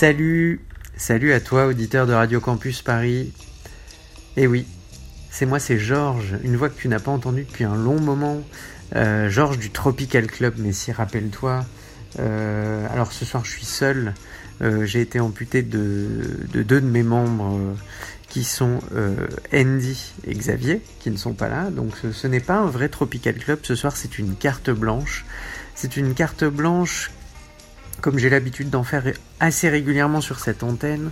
Salut, salut à toi auditeur de Radio Campus Paris. Eh oui, c'est moi, c'est Georges, une voix que tu n'as pas entendue depuis un long moment. Euh, Georges du Tropical Club, mais si rappelle-toi. Euh, alors ce soir je suis seul, Euh, j'ai été amputé de, de deux de mes membres qui sont Andy et Xavier, qui ne sont pas là. Donc ce n'est pas un vrai Tropical Club, ce soir c'est une carte blanche. C'est une carte blanche comme j'ai l'habitude d'en faire assez régulièrement sur cette antenne,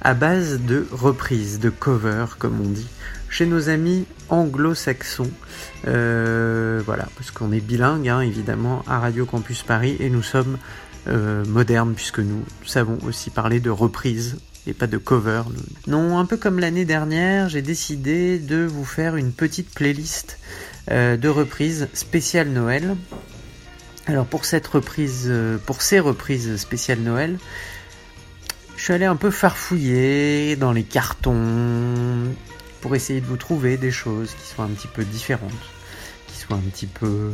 à base de reprises, de covers, comme on dit, chez nos amis anglo-saxons. Euh, voilà, parce qu'on est bilingue, hein, évidemment, à Radio Campus Paris, et nous sommes euh, modernes, puisque nous savons aussi parler de reprises et pas de cover. Non, un peu comme l'année dernière, j'ai décidé de vous faire une petite playlist euh, de reprises spéciales Noël. Alors pour cette reprise, euh, pour ces reprises spéciales Noël, je suis allé un peu farfouiller dans les cartons pour essayer de vous trouver des choses qui soient un petit peu différentes, qui soient un petit peu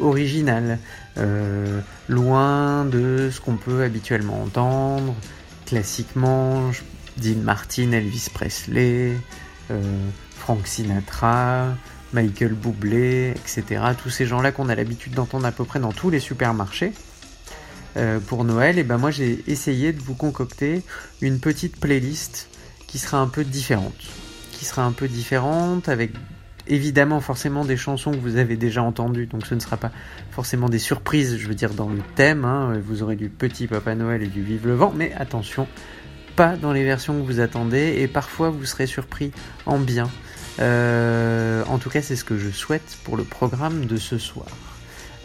originales, euh, loin de ce qu'on peut habituellement entendre, classiquement, Dean Martin, Elvis Presley, euh, Frank Sinatra, Michael Bublé, etc. Tous ces gens-là qu'on a l'habitude d'entendre à peu près dans tous les supermarchés. Euh, pour Noël, et ben moi j'ai essayé de vous concocter une petite playlist qui sera un peu différente, qui sera un peu différente avec évidemment forcément des chansons que vous avez déjà entendues, donc ce ne sera pas forcément des surprises, je veux dire dans le thème. hein. Vous aurez du Petit Papa Noël et du Vive le Vent, mais attention, pas dans les versions que vous attendez, et parfois vous serez surpris en bien. Euh, en tout cas, c'est ce que je souhaite pour le programme de ce soir.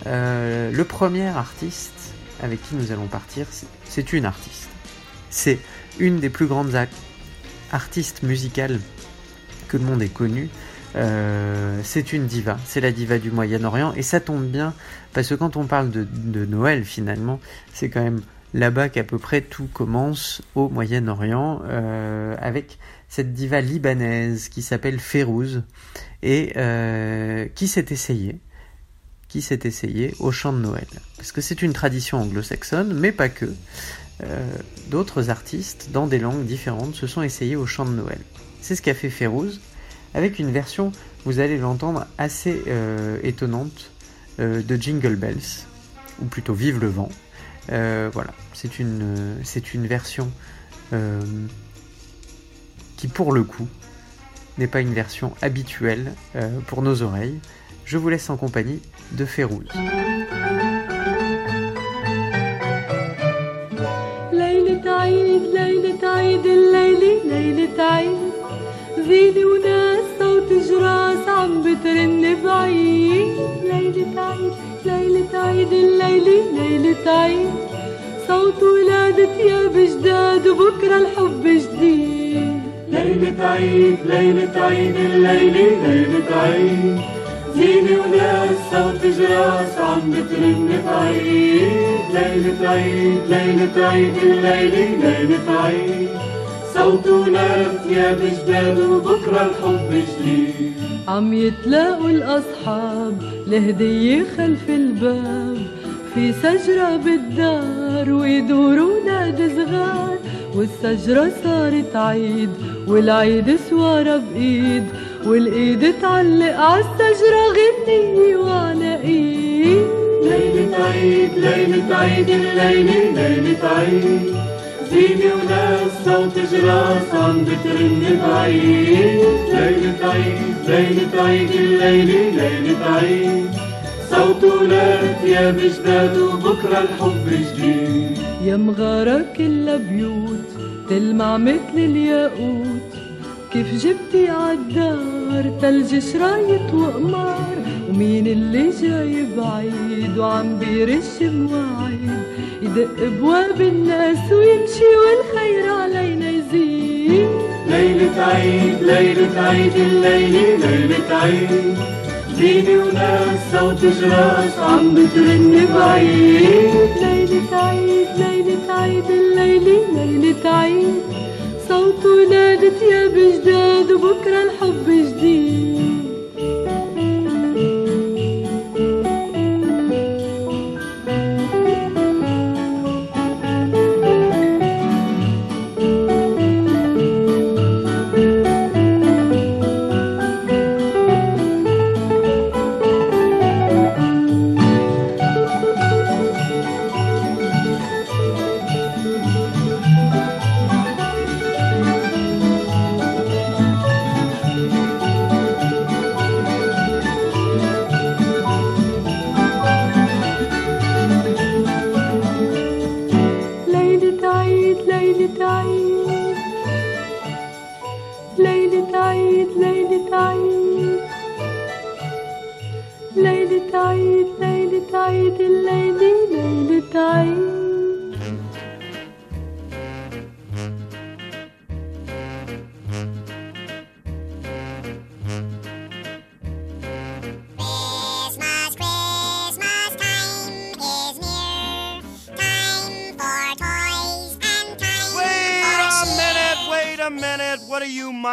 Euh, le premier artiste avec qui nous allons partir, c'est- une artiste. C'est une des plus grandes artistes musicales que le monde ait connues. Euh, c'est une diva, c'est la diva du Moyen-Orient, et ça tombe bien parce que quand on parle de Noël, finalement, c'est quand même là-bas qu'à peu près tout commence au Moyen-Orient, euh, avec cette diva libanaise qui s'appelle Férouz et euh, qui s'est essayée au chant de Noël. Parce que c'est une tradition anglo-saxonne, mais pas que. Euh, D'autres artistes, dans des langues différentes, se sont essayés au chant de Noël. C'est ce qu'a fait Férouz, avec une version, vous allez l'entendre, assez étonnante de Jingle Bells, ou plutôt Vive le vent. Euh, voilà, c'est une, euh, c'est une version euh, qui, pour le coup, n'est pas une version habituelle euh, pour nos oreilles. Je vous laisse en compagnie de Férouz. ليلة عيد ليلة عيد الليلة ليلة عيد زينة وناس صوت جراس عم بترن بعيد ليلة عيد ليلة عيد الليلة ليلة عيد صوت ولادة ثياب جداد وبكرة الحب جديد. ليلة عيد ليلة عيد الليلة ليلة عيد زينة وناس صوت جراس عم بترن بعيد ليلة عيد ليلة عيد الليلة ليلة عيد صوت وناس ثياب جداد وبكرة الحب جديد. عم يتلاقوا الأصحاب لهدية خلف الباب. في شجرة بالدار ويدوروا نادي صغار. والشجرة صارت عيد والعيد سوارة بإيد والإيد تعلق عالشجرة غنية وعلى إيد. ليلة عيد ليلة عيد الليلة ليلة عيد. زينة وناس صوت جراس عم بترن بعيد ليلة عيد ليلة عيد الليلة ليلة عيد صوت ولاد ثياب جداد وبكرة الحب جديد. يا مغارة كلها بيوت تلمع مثل الياقوت. كيف جبتي عالدار تلج شرايط وقمار. ومين اللي جاي بعيد وعم بيرش مواعيد يدق بواب الناس ويمشي والخير علينا يزيد. ليلة عيد ليلة عيد الليلة ليلة عيد. زيني وناس صوت جراس عم بترن بعيد. ليلة عيد ليلة عيد الليلة ليلة عيد. صوت ولادة يا بجداد وبكرة الحب جديد.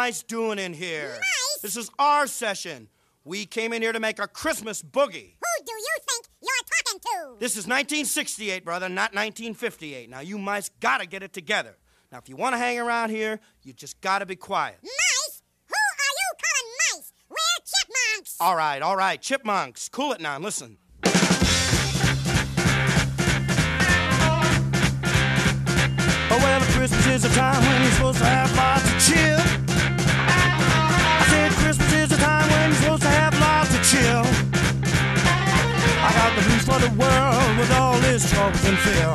You mice doing in here? Mice? This is our session. We came in here to make a Christmas boogie. Who do you think you're talking to? This is 1968, brother, not 1958. Now, you mice gotta get it together. Now, if you want to hang around here, you just gotta be quiet. Mice? Who are you calling mice? We're chipmunks. All right, all right, chipmunks, cool it now listen. Oh, well, Christmas is a time when you're supposed to have lots the world with all this troubles and fear.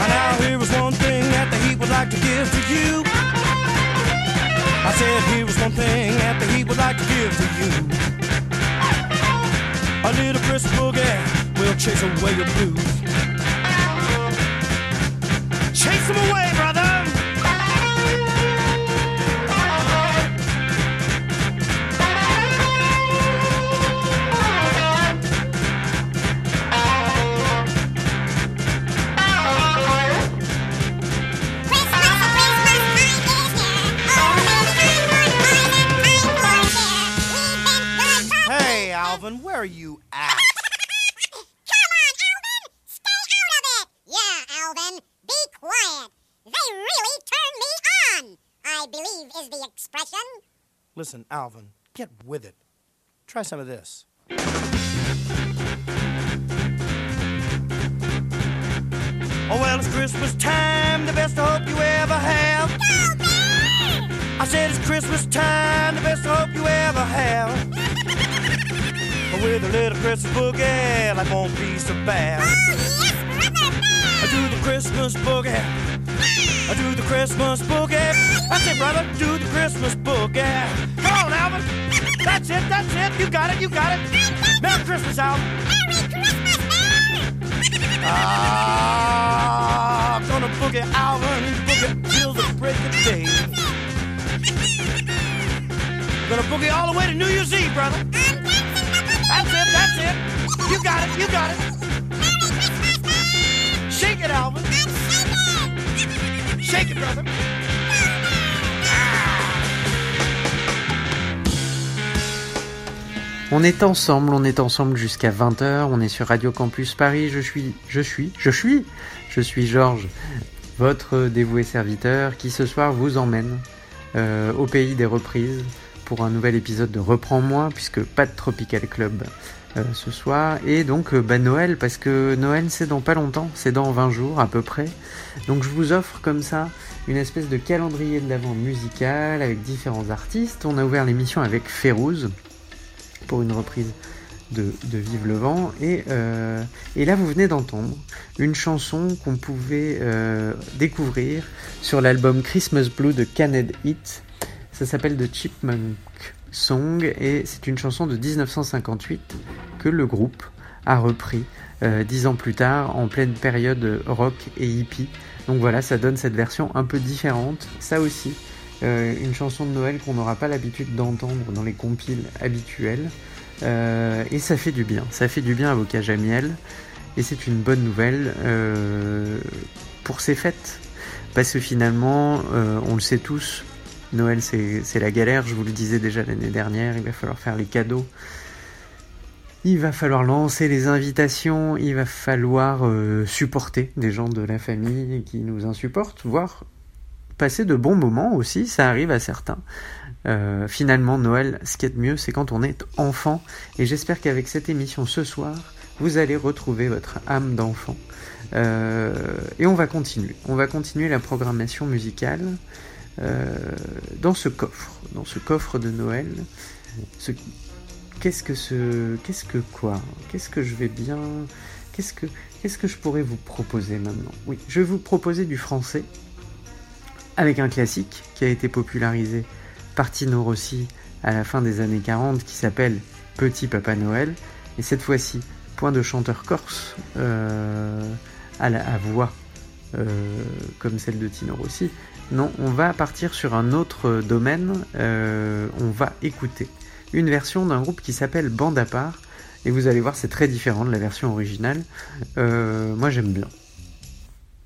And now here is one thing that the heat would like to give to you. I said here was one thing that the heat would like to give to you. A little Christmas boogie will chase away your blues. Alvin, get with it. Try some of this. Oh, well, it's Christmas time, the best hope you ever have. Go, Bear! I said it's Christmas time, the best hope you ever have. With a little Christmas boogie, life won't be so bad. Oh, yes, Brother I Bear! do the Christmas boogie. I do the Christmas boogie. That's it, brother. Do the Christmas boogie. Come on, Alvin. That's it. That's it. You got it. You got it. Merry Christmas, Alvin. Merry Christmas, Bear! Ah, I'm gonna boogie Alvin. Boogie till the break of day. I'm gonna boogie all the way to New Year's Eve, brother. I'm dancing the boogie! That's it. That's it. You got it. You got it. Merry Christmas, Bear! Shake it, Alvin. Shake it, brother. On est ensemble, on est ensemble jusqu'à 20h, on est sur Radio Campus Paris, je suis, je suis, je suis, je suis Georges, votre dévoué serviteur qui ce soir vous emmène euh, au pays des reprises pour un nouvel épisode de Reprends-moi, puisque pas de Tropical Club euh, ce soir, et donc euh, bah, Noël, parce que Noël c'est dans pas longtemps, c'est dans 20 jours à peu près, donc je vous offre comme ça une espèce de calendrier de l'avant musical avec différents artistes, on a ouvert l'émission avec Férouz, pour une reprise de, de Vive le vent. Et, euh, là, vous venez d'entendre une chanson qu'on pouvait euh, découvrir sur l'album Christmas Blue de Caned Heat. Ça s'appelle The Chipmunk Song et c'est une chanson de 1958 que le groupe a repris euh, dix ans plus tard en pleine période rock et hippie. Donc voilà, ça donne cette version un peu différente. Ça aussi, euh, une chanson de Noël qu'on n'aura pas l'habitude d'entendre dans les compiles habituels. Euh, et ça fait du bien. Ça fait du bien à vos cages à miel. Et c'est une bonne nouvelle euh, pour ces fêtes. Parce que finalement, on le sait tous, Noël c'est la galère. Je vous le disais déjà l'année dernière, il va falloir faire les cadeaux. Il va falloir lancer les invitations, il va falloir supporter des gens de la famille qui nous insupportent, voire passer de bons moments aussi, ça arrive à certains. Euh, finalement, Noël, ce qui est de mieux, c'est quand on est enfant. Et j'espère qu'avec cette émission ce soir, vous allez retrouver votre âme d'enfant. Euh, et on va continuer. On va continuer la programmation musicale euh, dans ce coffre, dans ce coffre de Noël. Ce... Qu'est-ce que ce, qu'est-ce que quoi? Qu'est-ce que je vais bien? Qu'est-ce que, qu'est-ce que je pourrais vous proposer maintenant? Oui, je vais vous proposer du français avec un classique qui a été popularisé par Tino Rossi à la fin des années 40 qui s'appelle Petit Papa Noël. Et cette fois-ci, point de chanteur corse euh, à la voix euh, comme celle de Tino Rossi. Non, on va partir sur un autre domaine. Euh, on va écouter une version d'un groupe qui s'appelle Bande à part. Et vous allez voir, c'est très différent de la version originale. Moi, j'aime bien.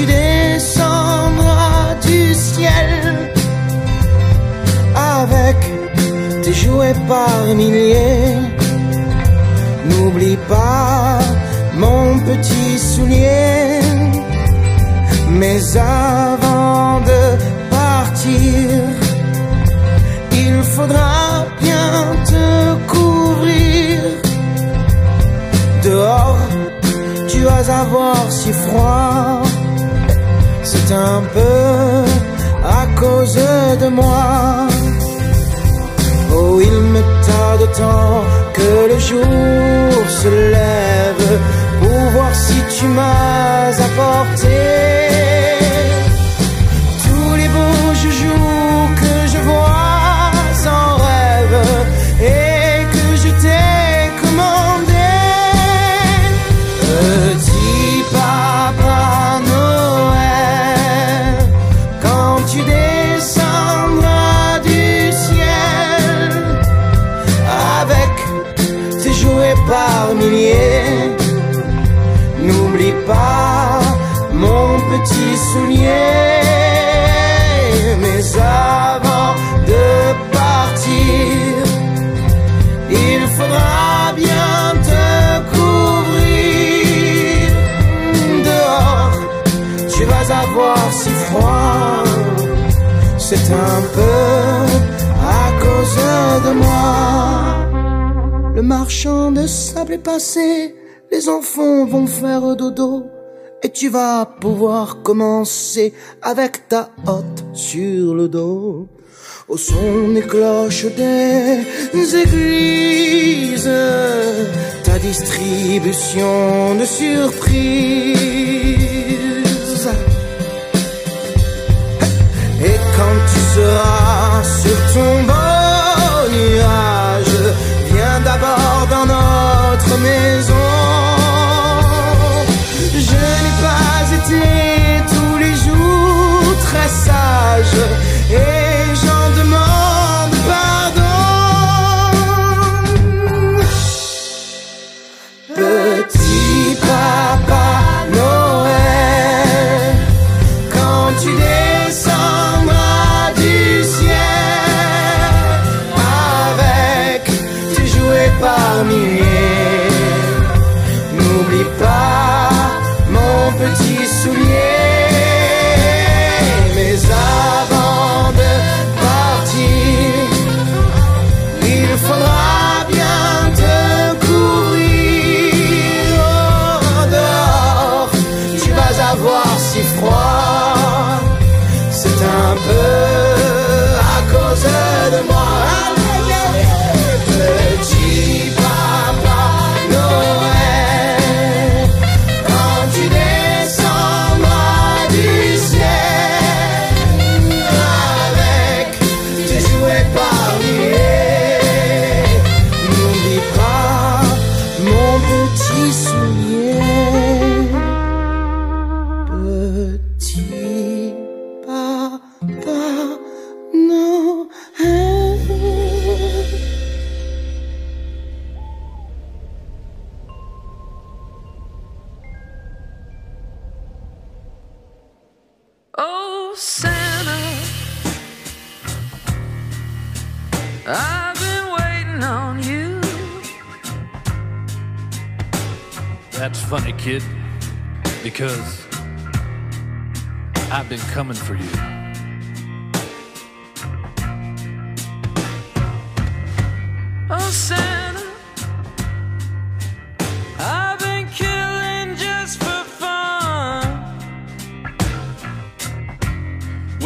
tu descendras du ciel avec tes jouets par milliers, n'oublie pas mon petit soulier. Mais avant de partir, il faudra bien te couvrir. Dehors, tu vas avoir si froid. Un peu à cause de moi. Oh, il me tarde tant que le jour se lève pour voir si tu m'as apporté marchand de sable est passé, les enfants vont faire dodo. Et tu vas pouvoir commencer avec ta hotte sur le dos. Au son des cloches des églises, ta distribution de surprises. Et quand tu seras sur ton beau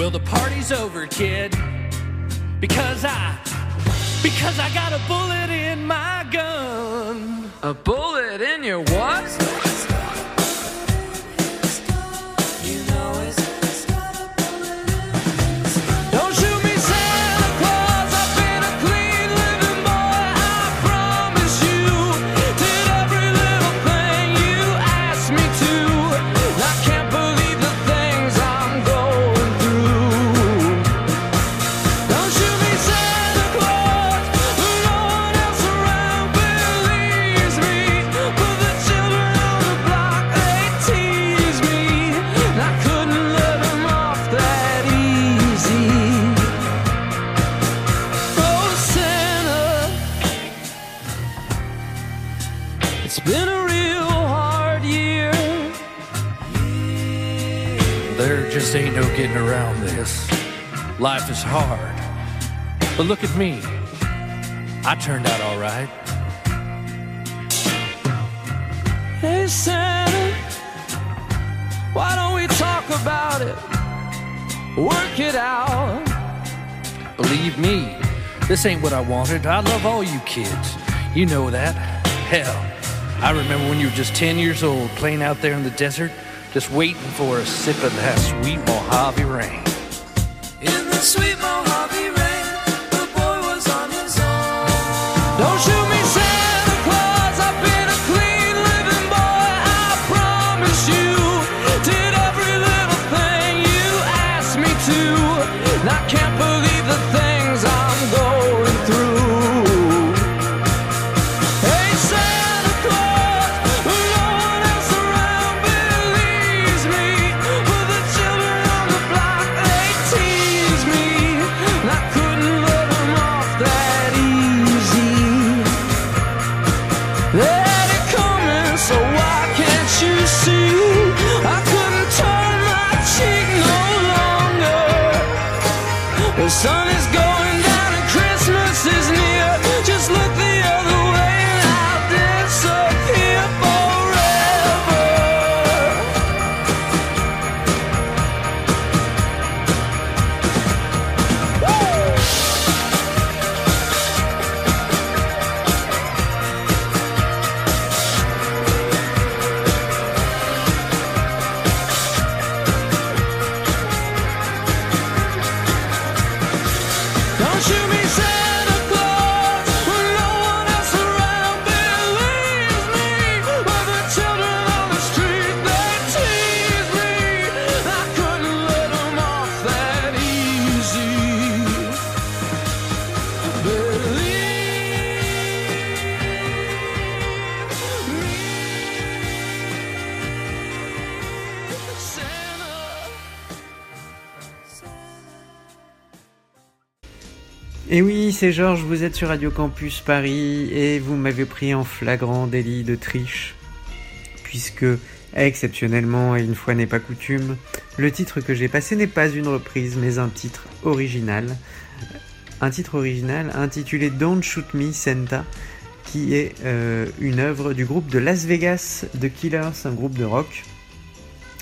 Well, the party's over, kid, because I, because I got a bullet in my gun. A bullet in your what? Getting around this. Life is hard. But look at me. I turned out all right. Hey, Santa, why don't we talk about it? Work it out. Believe me, this ain't what I wanted. I love all you kids. You know that. Hell, I remember when you were just 10 years old playing out there in the desert, just waiting for a sip of that sweet Mojave rain. In the sweet Mojave rain, the boy was on his own. Don't shoot me, Santa Claus. I've been a clean living boy. I promise you. Did every little thing you asked me to. And I can't Georges, vous êtes sur Radio Campus Paris et vous m'avez pris en flagrant délit de triche. Puisque, exceptionnellement, et une fois n'est pas coutume, le titre que j'ai passé n'est pas une reprise, mais un titre original. Un titre original intitulé Don't Shoot Me Santa, qui est euh, une œuvre du groupe de Las Vegas The Killers, un groupe de rock.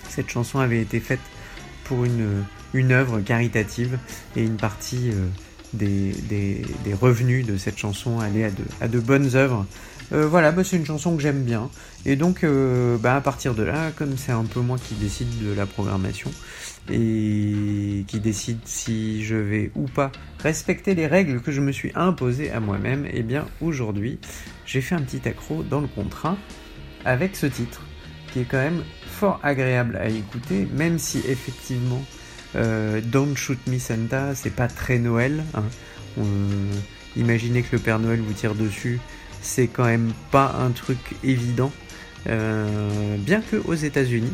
Cette chanson avait été faite pour une, une œuvre caritative et une partie euh, des, revenus de cette chanson allait à de, bonnes œuvres. Euh, voilà, bah, c'est une chanson que j'aime bien. Et donc, euh, bah, à partir de là, comme c'est un peu moi qui décide de la programmation et qui décide si je vais ou pas respecter les règles que je me suis imposées à moi-même, et bien aujourd'hui, j'ai fait un petit accro dans le contrat avec ce titre qui est quand même fort agréable à écouter, même si effectivement euh, Don't Shoot Me Santa, c'est pas très Noël. hein. On- imaginez que le Père Noël vous tire dessus, c'est quand même pas un truc évident. Euh, bien que aux États-Unis,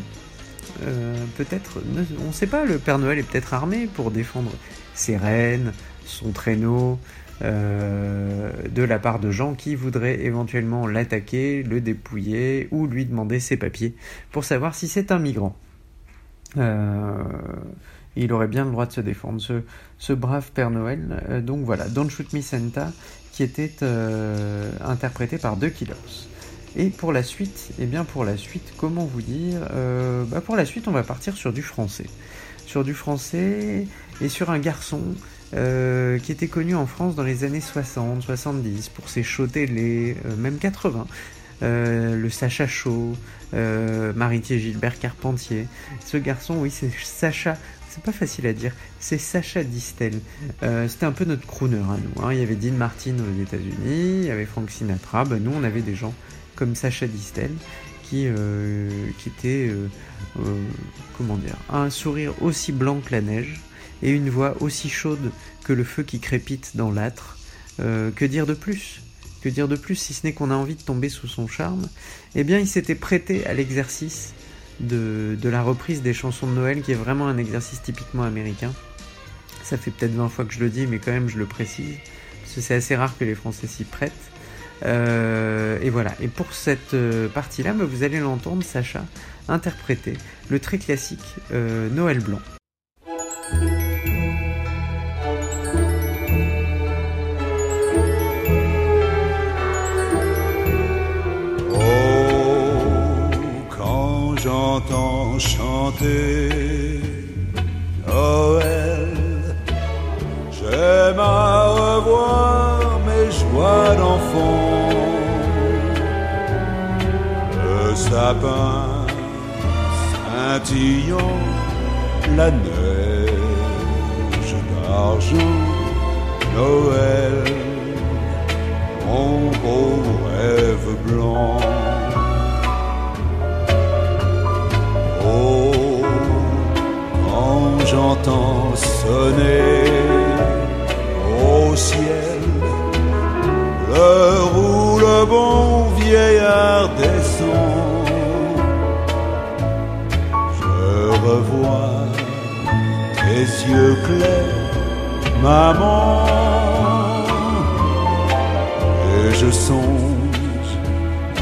euh, peut-être, on sait pas, le Père Noël est peut-être armé pour défendre ses rennes, son traîneau, euh, de la part de gens qui voudraient éventuellement l'attaquer, le dépouiller ou lui demander ses papiers pour savoir si c'est un migrant. Euh, il aurait bien le droit de se défendre, ce, brave Père Noël. Euh, donc voilà, Don't Shoot Me Santa, qui était euh, interprété par The Killers. Et pour la suite, eh bien pour la suite, comment vous dire euh, bah Pour la suite, on va partir sur du français. Sur du français et sur un garçon qui était connu en France dans les années 60, 70 pour ses shows télé, même 80. Euh, le Sacha euh, Maritier Gilbert Carpentier. Ce garçon, oui, c'est Sacha. C'est pas facile à dire. C'est Sacha Distel. Euh, C'était un peu notre crooner à nous. hein. Il y avait Dean Martin aux États-Unis, il y avait Frank Sinatra. Ben, nous, on avait des gens comme Sacha Distel qui, euh, qui était, euh, comment dire, un sourire aussi blanc que la neige et une voix aussi chaude que le feu qui crépite dans l'âtre. Que dire de plus? Que dire de plus si ce n'est qu'on a envie de tomber sous son charme? Eh bien, il s'était prêté à l'exercice de, la reprise des chansons de Noël, qui est vraiment un exercice typiquement américain. Ça fait peut-être 20 fois que je le dis, mais quand même je le précise, parce que c'est assez rare que les Français s'y prêtent. Euh, et voilà. Et pour cette euh, partie-là, bah, vous allez l'entendre, Sacha, interpréter le très classique euh, Noël blanc. J'entends chanter Noël, j'aime à revoir mes joies d'enfant. Le sapin scintillant, la neige d'argent, Noël mon beau rêve blanc. J'entends sonner au ciel l'heure où le bon vieillard descend, je revois tes yeux clairs, maman et je songe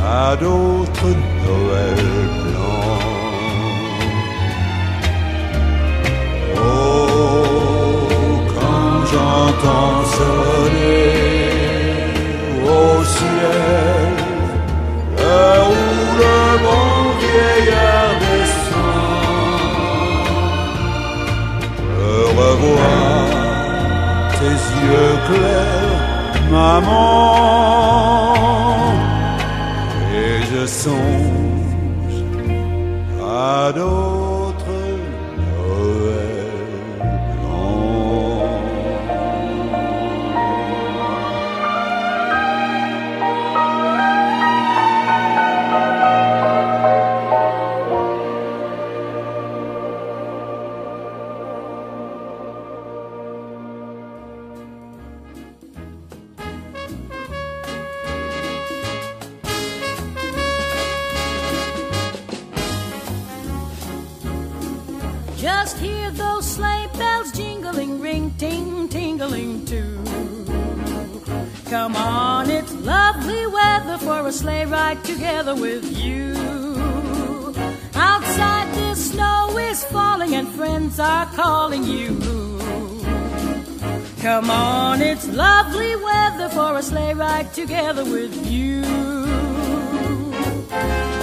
à d'autres Noël j'entends sonner au ciel où le bon vieillard descend, je revois tes yeux clairs maman, et je songe à together with you. Outside the snow is falling and friends are calling you. Come on, it's lovely weather for a sleigh ride together with you.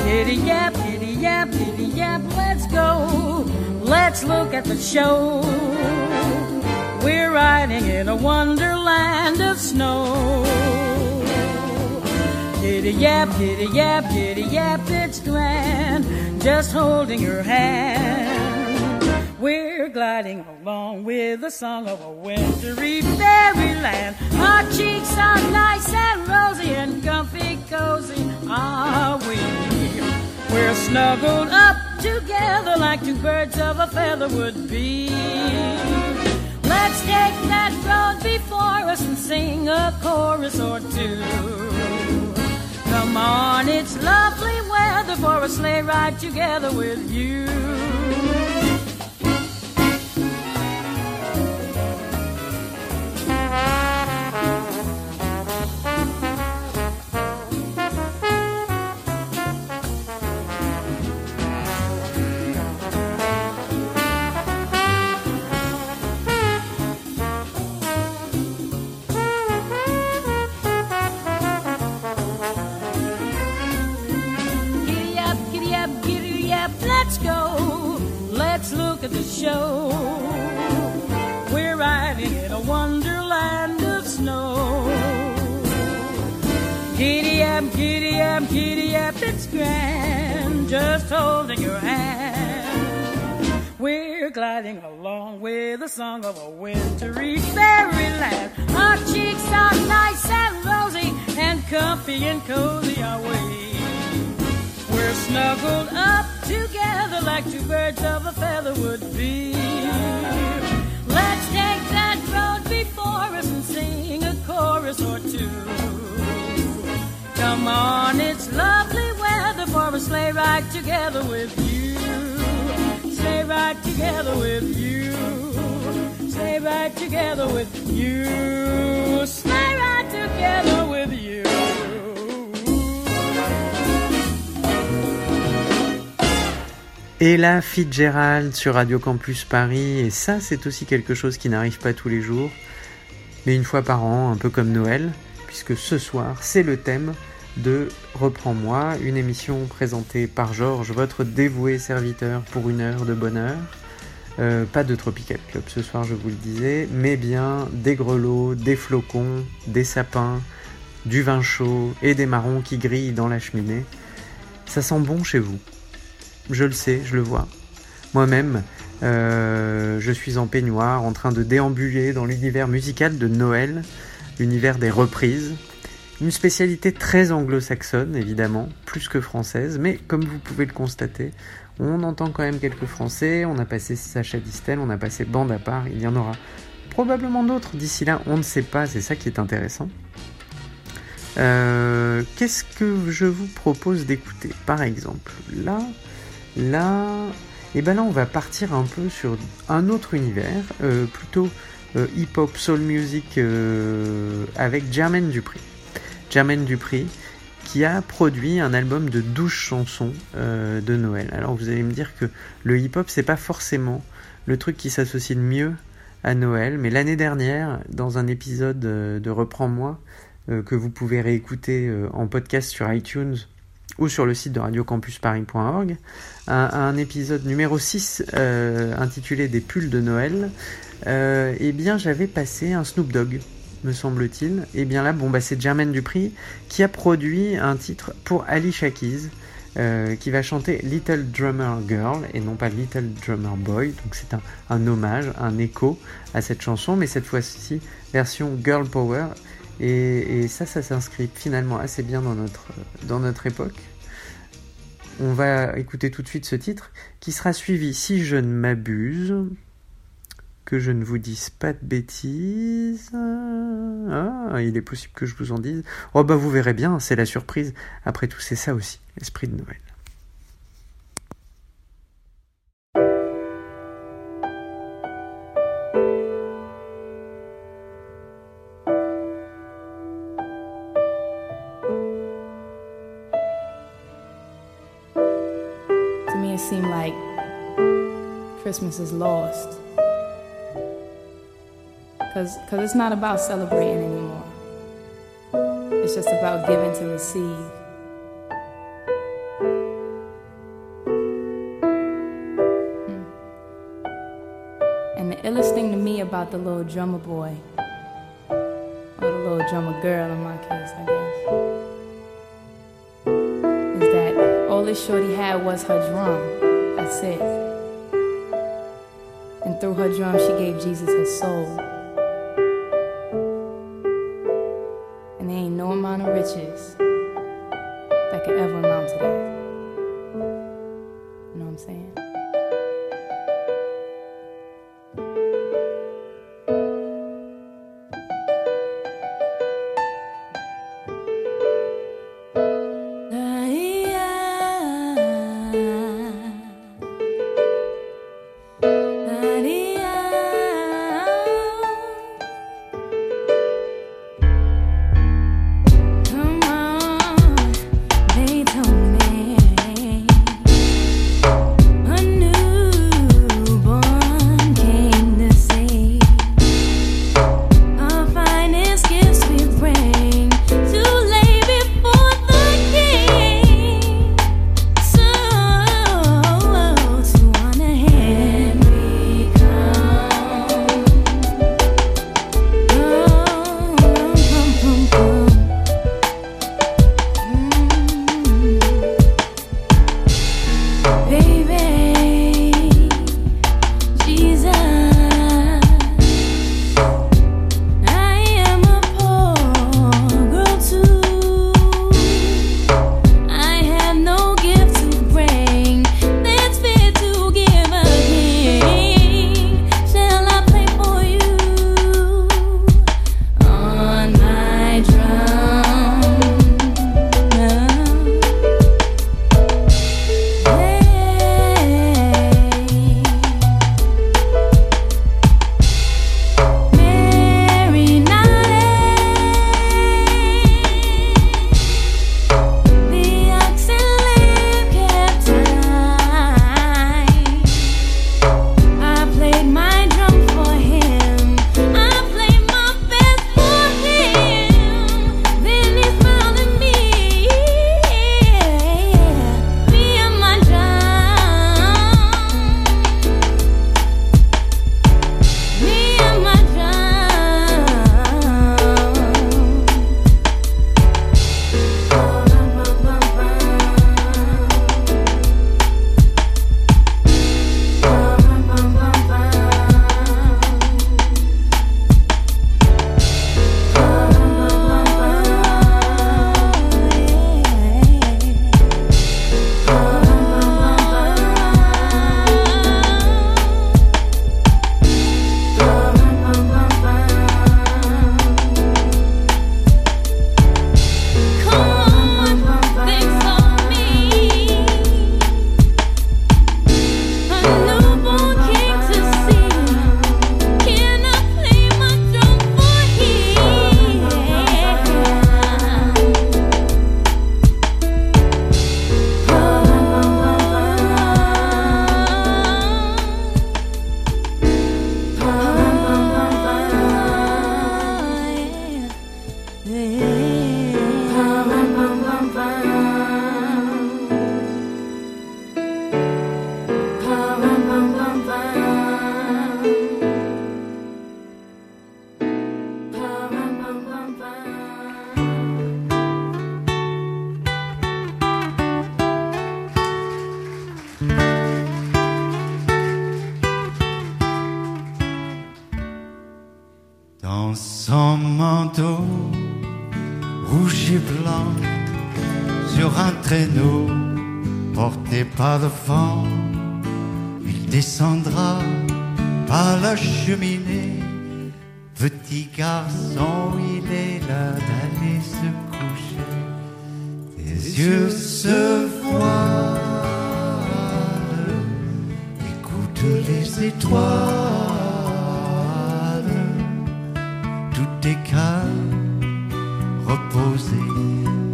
Giddy yap, giddy yap, giddy yap, let's go. Let's look at the show. We're riding in a wonderland of snow. Giddy yap, giddy yap, giddy yap, it's grand. Just holding your hand. We're gliding along with the song of a wintry fairyland. Our cheeks are nice and rosy and comfy cozy are we. We're snuggled up together like two birds of a feather would be. Let's take that road before us and sing a chorus or two. Come on, it's lovely weather for a sleigh ride together with you. Gliding along with the song of a wintry fairyland. Our cheeks are nice and rosy, and comfy and cozy are we. We're snuggled up together like two birds of a feather would be. Let's take that road before us and sing a chorus or two. Come on, it's lovely weather for a sleigh ride together with you. Sleigh ride together with you. Sleigh ride together with you. Sleigh ride together with you. Ella Fitzgerald sur Radio Campus Paris, et ça c'est aussi quelque chose qui n'arrive pas tous les jours, mais une fois par an, un peu comme Noël, puisque ce soir c'est le thème de Reprends-moi, une émission présentée par Georges, votre dévoué serviteur pour une heure de bonheur. Euh, pas de Tropical Club ce soir, je vous le disais, mais bien des grelots, des flocons, des sapins, du vin chaud et des marrons qui grillent dans la cheminée. Ça sent bon chez vous. Je le sais, je le vois. Moi-même, euh, je suis en peignoir en train de déambuler dans l'univers musical de Noël, l'univers des reprises. Une spécialité très anglo-saxonne, évidemment, plus que française, mais comme vous pouvez le constater, on entend quand même quelques Français, on a passé Sacha Distel, on a passé Bande à part, il y en aura probablement d'autres d'ici là, on ne sait pas, c'est ça qui est intéressant. Euh, Qu'est-ce que je vous propose d'écouter? Par exemple, là, là, et ben là on va partir un peu sur un autre univers, euh, plutôt euh, hip-hop, soul music avec Jermaine Dupri. Jermaine Dupri qui a produit un album de 12 chansons euh, de Noël. Alors vous allez me dire que le hip-hop c'est pas forcément le truc qui s'associe le mieux à Noël, mais l'année dernière, dans un épisode euh, de Reprends-moi, euh, que vous pouvez réécouter en podcast sur iTunes ou sur le site de radiocampusparis.org, un, un épisode numéro 6 euh, intitulé Des pulls de Noël, eh bien j'avais passé un Snoop Dogg, me semble-t-il. Et bien là, bon bah c'est Jermaine Dupri qui a produit un titre pour Ali Shakiz, euh, qui va chanter Little Drummer Girl et non pas Little Drummer Boy. Donc c'est un, hommage, un écho à cette chanson, mais cette fois-ci version Girl Power. Et, ça, ça s'inscrit finalement assez bien dans notre époque. On va écouter tout de suite ce titre qui sera suivi, si je ne m'abuse, que je ne vous dise pas de bêtises. Ah, il est possible que je vous en dise. Oh bah vous verrez bien, c'est la surprise. Après tout, c'est ça aussi, l'esprit de Noël. Christmas is lost. Because cause it's not about celebrating anymore, it's just about giving to receive. Hmm. And the illest thing to me about the little drummer boy, or the little drummer girl in my case, I guess, is that all this shorty had was her drum. That's it. And through her drum, she gave Jesus her soul.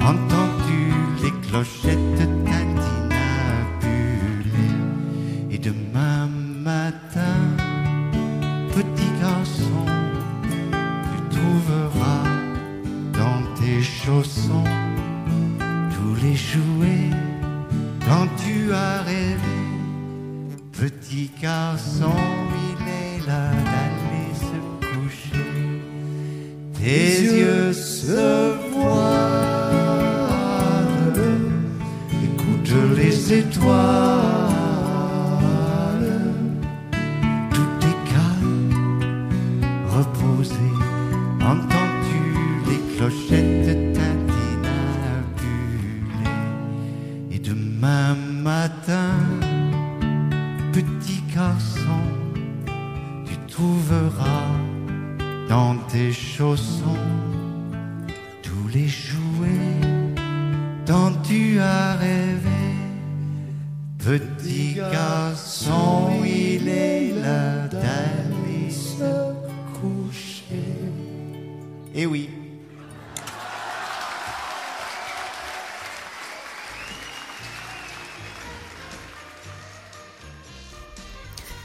Entends-tu les clochettes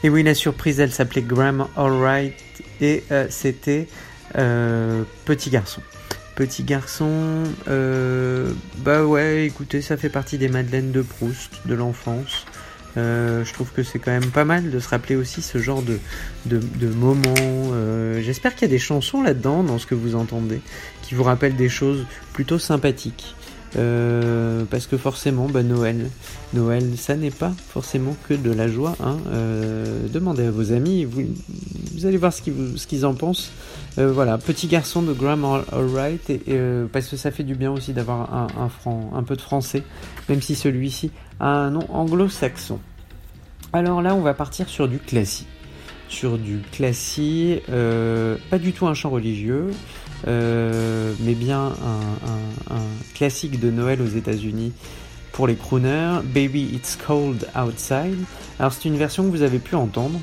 Et oui, la surprise, elle s'appelait Graham Allright et euh, c'était euh, Petit Garçon. Petit Garçon, euh, bah ouais, écoutez, ça fait partie des Madeleines de Proust de l'enfance. Je trouve que c'est quand même pas mal de se rappeler aussi ce genre de, de, de moments. J'espère qu'il y a des chansons là-dedans, dans ce que vous entendez, qui vous rappellent des choses plutôt sympathiques. Euh, parce que forcément, bah, Noël, Noël, ça n'est pas forcément que de la joie. Hein. Euh, demandez à vos amis, vous, allez voir ce qu'ils en pensent. Euh, voilà, petit garçon de Graham Allright, et, parce que ça fait du bien aussi d'avoir un, peu de français, même si celui-ci a un nom anglo-saxon. Alors là, on va partir sur du classique. Sur du classique, pas du tout un chant religieux, euh, mais bien un, classique de Noël aux États-Unis pour les crooners, Baby It's Cold Outside. Alors c'est une version que vous avez pu entendre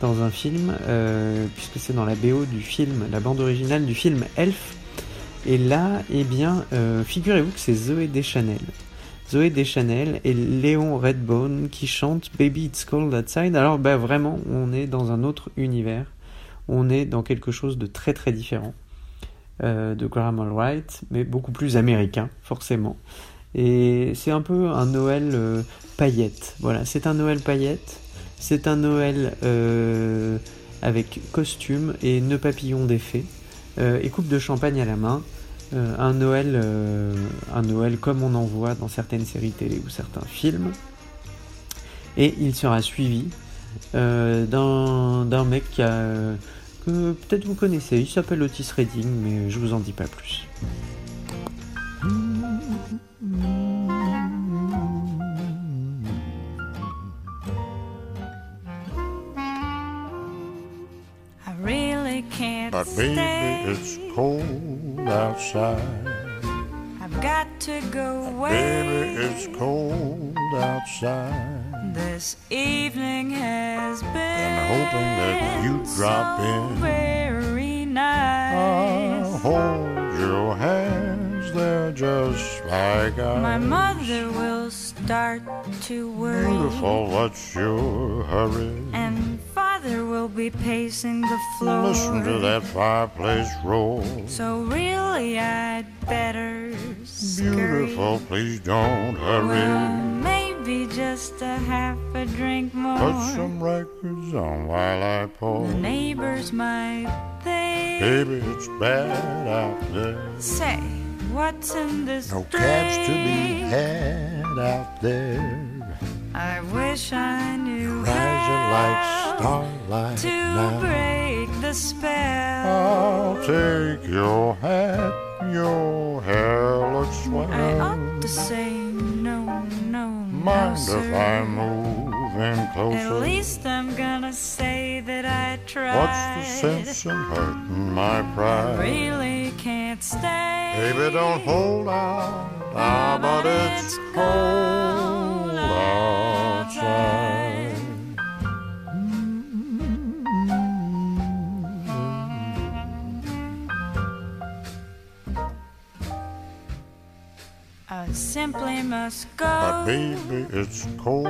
dans un film, euh, puisque c'est dans la BO du film, la bande originale du film Elf. Et là, eh bien, euh, figurez-vous que c'est Zoé Deschanel. Zoé Deschanel et Léon Redbone qui chantent Baby It's Cold Outside. Alors, bah, vraiment, on est dans un autre univers. On est dans quelque chose de très très différent de Graham Allright, mais beaucoup plus américain, forcément. Et c'est un peu un Noël euh, paillette. Voilà, c'est un Noël paillette. C'est un Noël euh, avec costume et nœud papillon d'effet euh, et coupe de champagne à la main. Euh, un Noël, euh, un Noël comme on en voit dans certaines séries télé ou certains films. Et il sera suivi euh, d'un mec qui a, euh, que peut-être vous connaissez. Il s'appelle Otis Redding, mais je vous en dis pas plus. I really can't But baby, stay. it's cold outside. I've got to go away. Baby, it's cold outside. This evening has been hoping that you drop so in. very I'll nice. Ah, hold your hands, they're just like ice. My mother will start to worry, Beautiful, what's your hurry? and father will be pacing the floor. Listen to that fireplace roar. So really, I'd better scurry. Beautiful, please don't Well, maybe just a half a drink more. Put some records on while I pour. The neighbors might think. Baby, it's bad out there. Say, what's in this No cabs to be had out there. I wish I knew Rising like starlight to now. break the spell. I'll take your hat, your hair looks I ought to say Mind if. I move in closer? At least I'm gonna say that I tried. What's the sense in hurting my pride? I Really can't stay. Baby, don't hold out. Ah, but it's cold outside. Simply must go. But baby, it's cold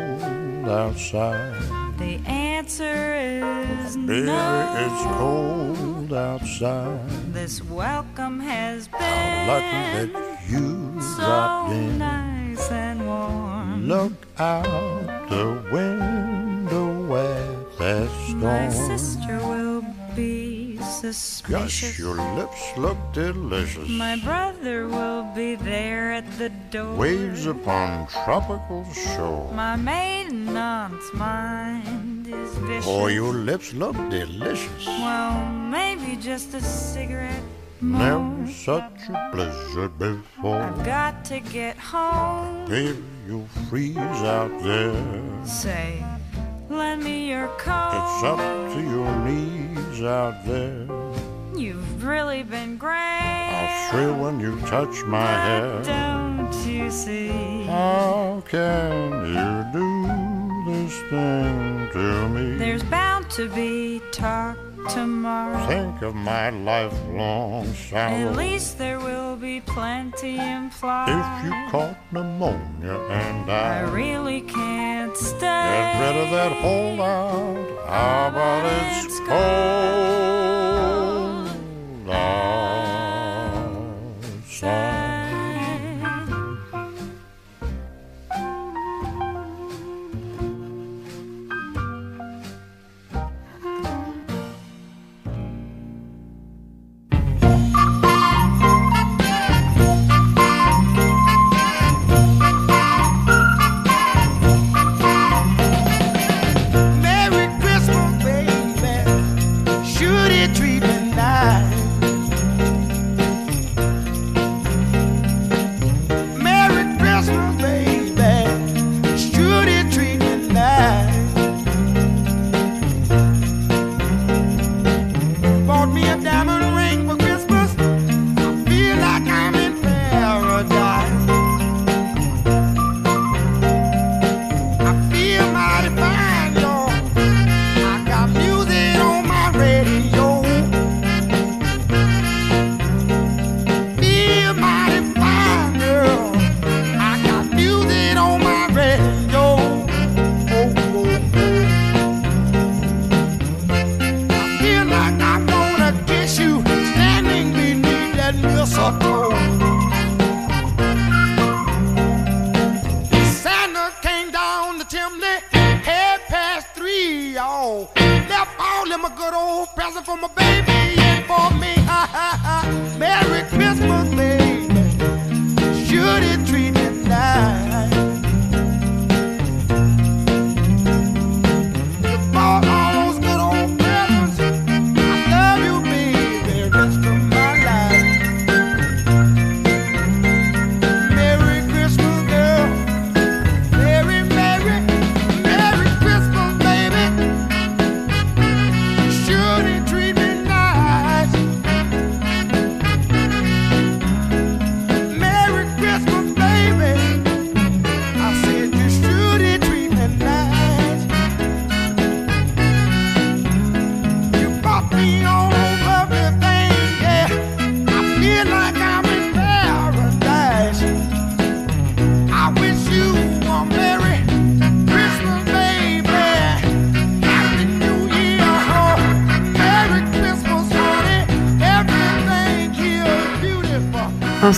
outside. The answer is Baby, no. it's cold outside. This welcome has Lucky been that you so dropped in. nice and warm. Look out the window at that storm. My sister will be Gosh, suspicious. your lips look delicious. My brother will be there at the door. Waves upon tropical shore. My maiden aunt's mind is vicious. Oh, your lips look delicious. Well, maybe just a cigarette more. Never such a blizzard before. I've got to get home. Baby, you'll freeze out there. Say, lend me your coat. It's up to your knees out there. You've really been great. I'll thrill when you touch my hair. Don't you see? How can you do this thing to me? There's bound to be talk tomorrow. Think of my lifelong sorrow. At least there will be plenty implied. If you caught pneumonia and I I really can't stay. get rid of that holdout, how about it's cold outside?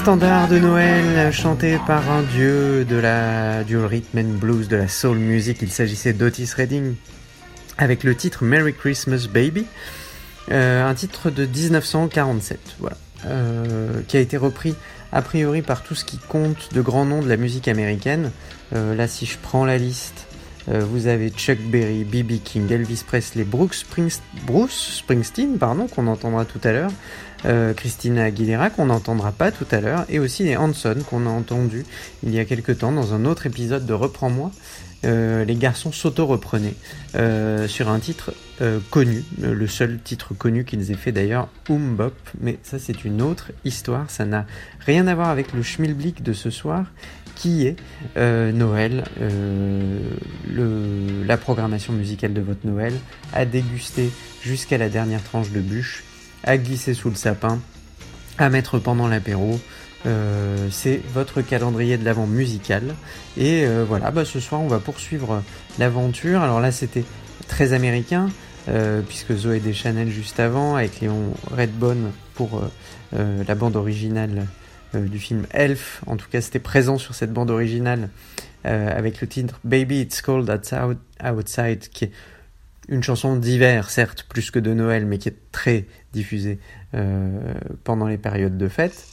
Standard de Noël chanté par un dieu de la, du rhythm and blues, de la soul music. Il s'agissait d'Otis Redding avec le titre Merry Christmas Baby, euh, un titre de 1947, voilà, euh, qui a été repris a priori par tout ce qui compte de grands noms de la musique américaine. Euh, là, si je prends la liste, vous avez Chuck Berry, B.B. King, Elvis Presley, Bruce Springsteen, pardon, qu'on entendra tout à l'heure, euh, Christina Aguilera, qu'on n'entendra pas tout à l'heure, et aussi les Hanson, qu'on a entendu il y a quelque temps dans un autre épisode de Reprends-moi. Euh, les garçons s'auto-reprenaient euh, sur un titre euh, connu, euh, le seul titre connu qu'ils aient fait d'ailleurs, Um Bop, mais ça c'est une autre histoire, ça n'a rien à voir avec le schmilblick de ce soir, qui est euh, Noël, euh, la programmation musicale de votre Noël, à déguster jusqu'à la dernière tranche de bûche, à glisser sous le sapin, à mettre pendant l'apéro. Euh, c'est votre calendrier de l'avant musical. Et voilà, bah, ce soir on va poursuivre l'aventure. Alors là c'était très américain, puisque Zoé Deschanel juste avant, avec Léon Redbone pour la bande originale du film Elf. En tout cas c'était présent sur cette bande originale euh, avec le titre Baby It's Cold Outside, qui est une chanson d'hiver, certes, plus que de Noël, mais qui est très diffusée euh, pendant les périodes de fête.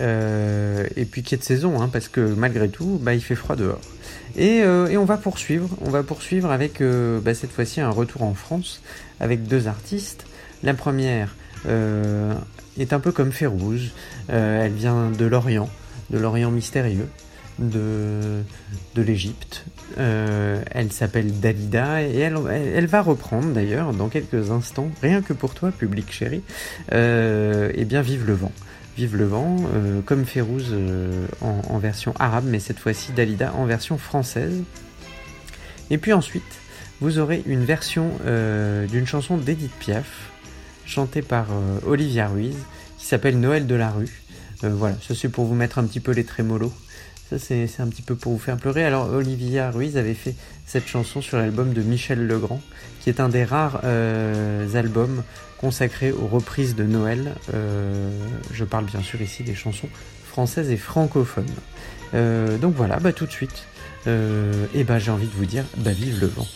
Euh, et puis qui est de saison, hein, parce que malgré tout, bah, il fait froid dehors. Et, euh, on va poursuivre, on va poursuivre avec euh, bah, cette fois-ci un retour en France avec deux artistes. La première euh, est un peu comme Férouz, Euh, elle vient de l'Orient, de l'Orient mystérieux, de, de l'Égypte. Euh, elle s'appelle Dalida et elle, va reprendre d'ailleurs dans quelques instants, rien que pour toi, public chéri, euh, et bien vive le vent. Vive le vent, euh, comme Férouz en, version arabe, mais cette fois-ci Dalida en version française. Et puis ensuite, vous aurez une version d'une chanson d'Edith Piaf, chantée par euh, Olivia Ruiz, qui s'appelle Noël de la rue. Euh, voilà, ça c'est pour vous mettre un petit peu les trémolos. Ça c'est un petit peu pour vous faire pleurer. Alors Olivia Ruiz avait fait cette chanson sur l'album de Michel Legrand, qui est un des rares euh, albums consacrés aux reprises de Noël. Je parle bien sûr ici des chansons françaises et francophones. Donc voilà, bah tout de suite. Et bah j'ai envie de vous dire, bah vive le vent.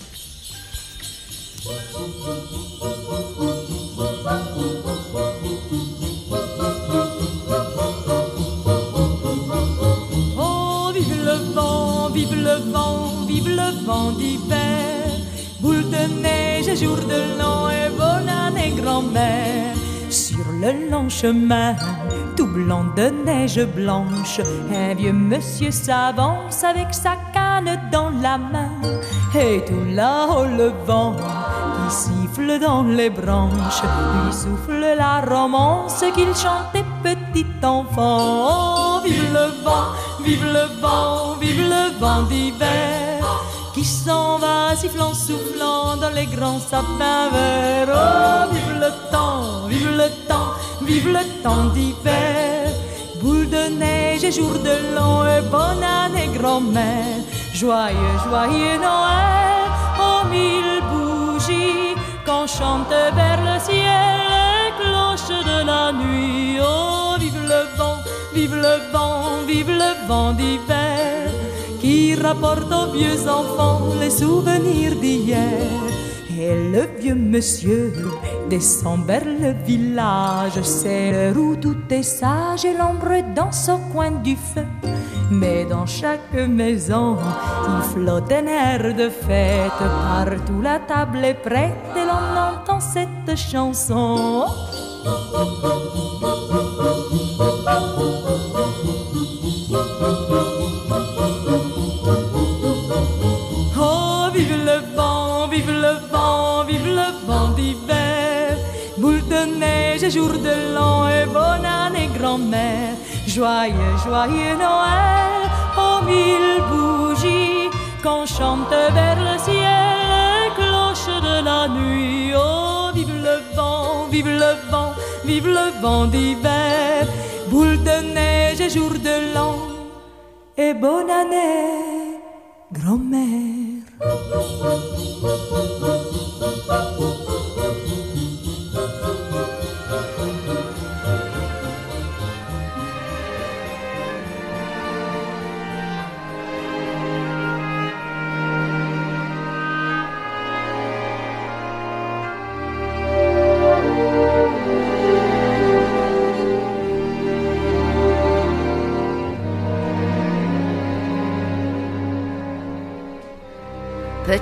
Long chemin, tout blanc de neige blanche, un vieux monsieur s'avance avec sa canne dans la main. Et tout là-haut le vent qui siffle dans les branches, lui souffle la romance qu'il chantait petit enfant. Oh, vive le vent, vive le vent, vive le vent d'hiver qui s'en va sifflant, soufflant dans les grands sapins verts. Oh, vive le temps, vive le temps, vive le temps d'hiver. Boule de neige et jour de l'an et bonne année grand-mère. Joyeux, joyeux Noël, aux mille bougies, qu'on chante vers le ciel les cloches de la nuit. Oh, vive le vent, vive le vent, vive le vent d'hiver rapporte aux vieux enfants les souvenirs d'hier. Et le vieux monsieur descend vers le village, c'est l'heure où tout est sage et l'ombre danse au coin du feu. Mais dans chaque maison, il flotte un air de fête. Partout la table est prête et l'on entend cette chanson. Joyeux, joyeux Noël, aux mille bougies qu'on chante vers le ciel les cloches de la nuit. Oh, vive le vent, vive le vent, vive le vent d'hiver. Boule de neige et jour de l'an et bonne année grand-mère.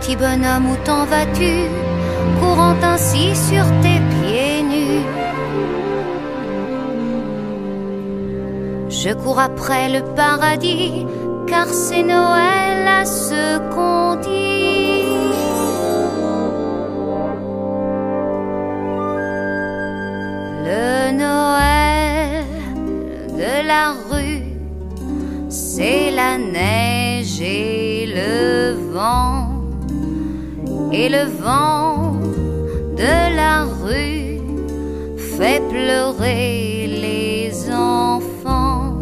Petit bonhomme, où t'en vas-tu Courant ainsi sur tes pieds nus? Je cours après le paradis, car c'est Noël à ce qu'on dit. Le Noël de la rue, c'est la neige et le vent. Et le vent de la rue fait pleurer les enfants.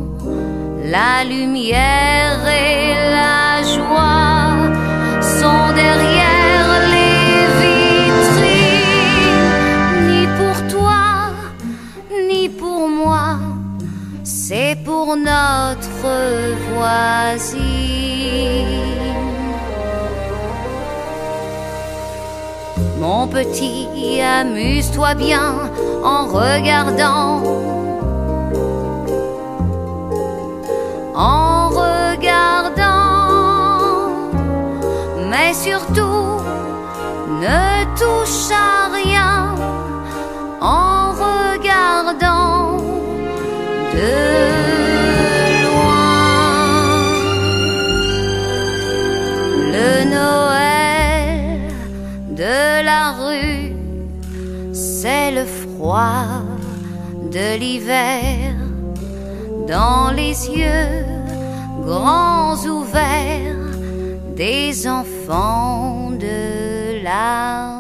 La lumière et la joie sont derrière les vitrines. Ni pour toi, ni pour moi, c'est pour notre voisine. Mon petit, amuse-toi bien en regardant. En regardant. Mais surtout, ne touche à rien en regardant de l'hiver. Dans les yeux grands ouverts des enfants de la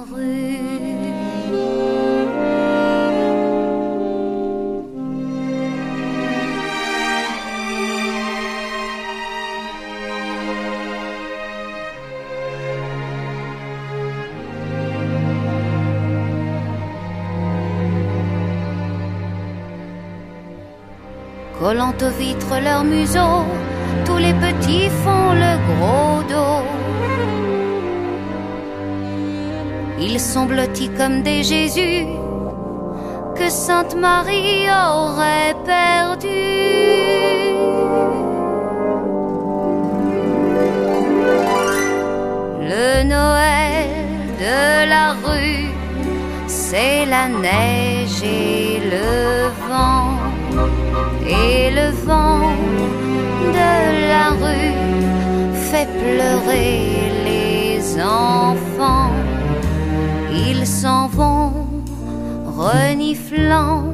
Collant aux vitres leur museau, tous les petits font le gros dos. Ils sont blottis comme des Jésus que Sainte Marie aurait perdu. Le Noël de la rue, c'est la neige et le vent et le vent de la rue fait pleurer les enfants. Ils s'en vont reniflant,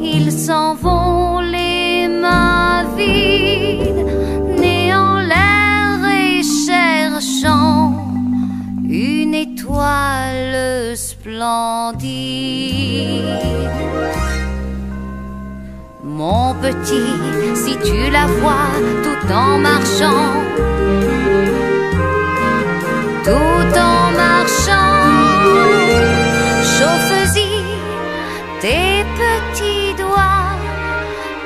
ils s'en vont les mains vides, nés en l'air et cherchant une étoile splendide. Mon petit, si tu la vois tout en marchant, tout en marchant, chauffe-y tes petits doigts,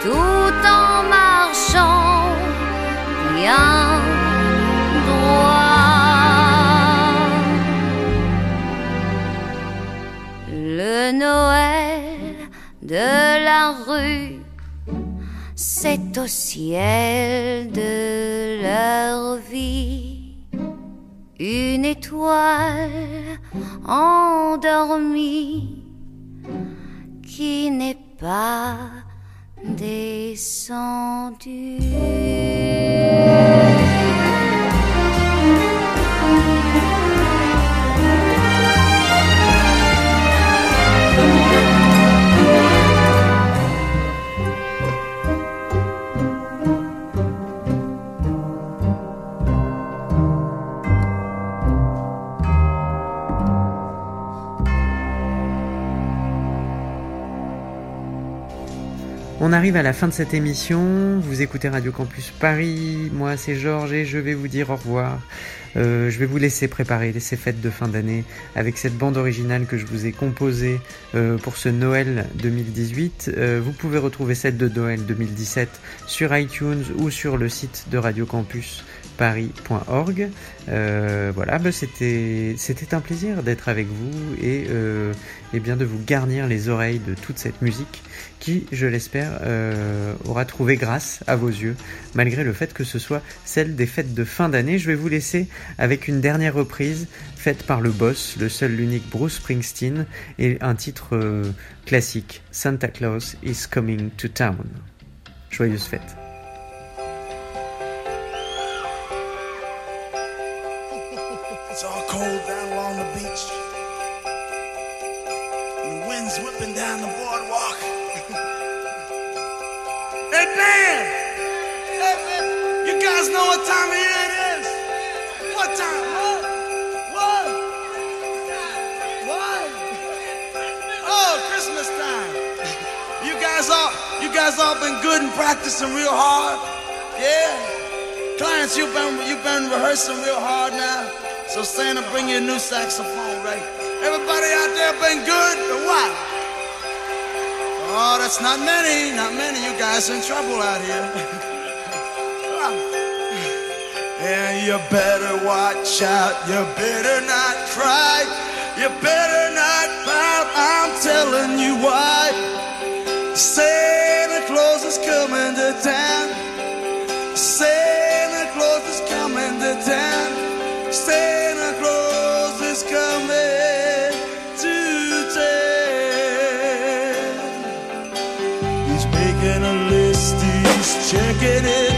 tout en marchant bien droit. Le Noël de la rue c'est au ciel de leur vie une étoile endormie qui n'est pas descendue. On arrive à la fin de cette émission. Vous écoutez Radio Campus Paris. Moi, c'est Georges et je vais vous dire au revoir. Euh, je vais vous laisser préparer ces fêtes de fin d'année avec cette bande originale que je vous ai composée euh, pour ce Noël 2018. Euh, vous pouvez retrouver celle de Noël 2017 sur iTunes ou sur le site de Radio Campus paris.org. Euh, voilà, bah, c'était un plaisir d'être avec vous et, euh, et bien de vous garnir les oreilles de toute cette musique qui, je l'espère, euh, aura trouvé grâce à vos yeux, malgré le fait que ce soit celle des fêtes de fin d'année. Je vais vous laisser avec une dernière reprise faite par le boss, le seul, l'unique Bruce Springsteen, et un titre classique, Santa Claus is Coming to Town. Joyeuses fêtes. It's all cold down along the beach. And the wind's whipping down the boardwalk. hey, Dan! Hey, man, you guys know what time of year it is? What time? What? What? What? Oh, Christmas time. You guys all, you guys all been good and practicing real hard? Yeah? Clients, you've been you've been rehearsing real hard now. So Santa, bring you a new saxophone, right? Everybody out there been good but what? Oh, that's not many, not many. You guys in trouble out here. yeah, you better watch out. You better not cry. You better not pout. I'm telling you why. Santa check it in.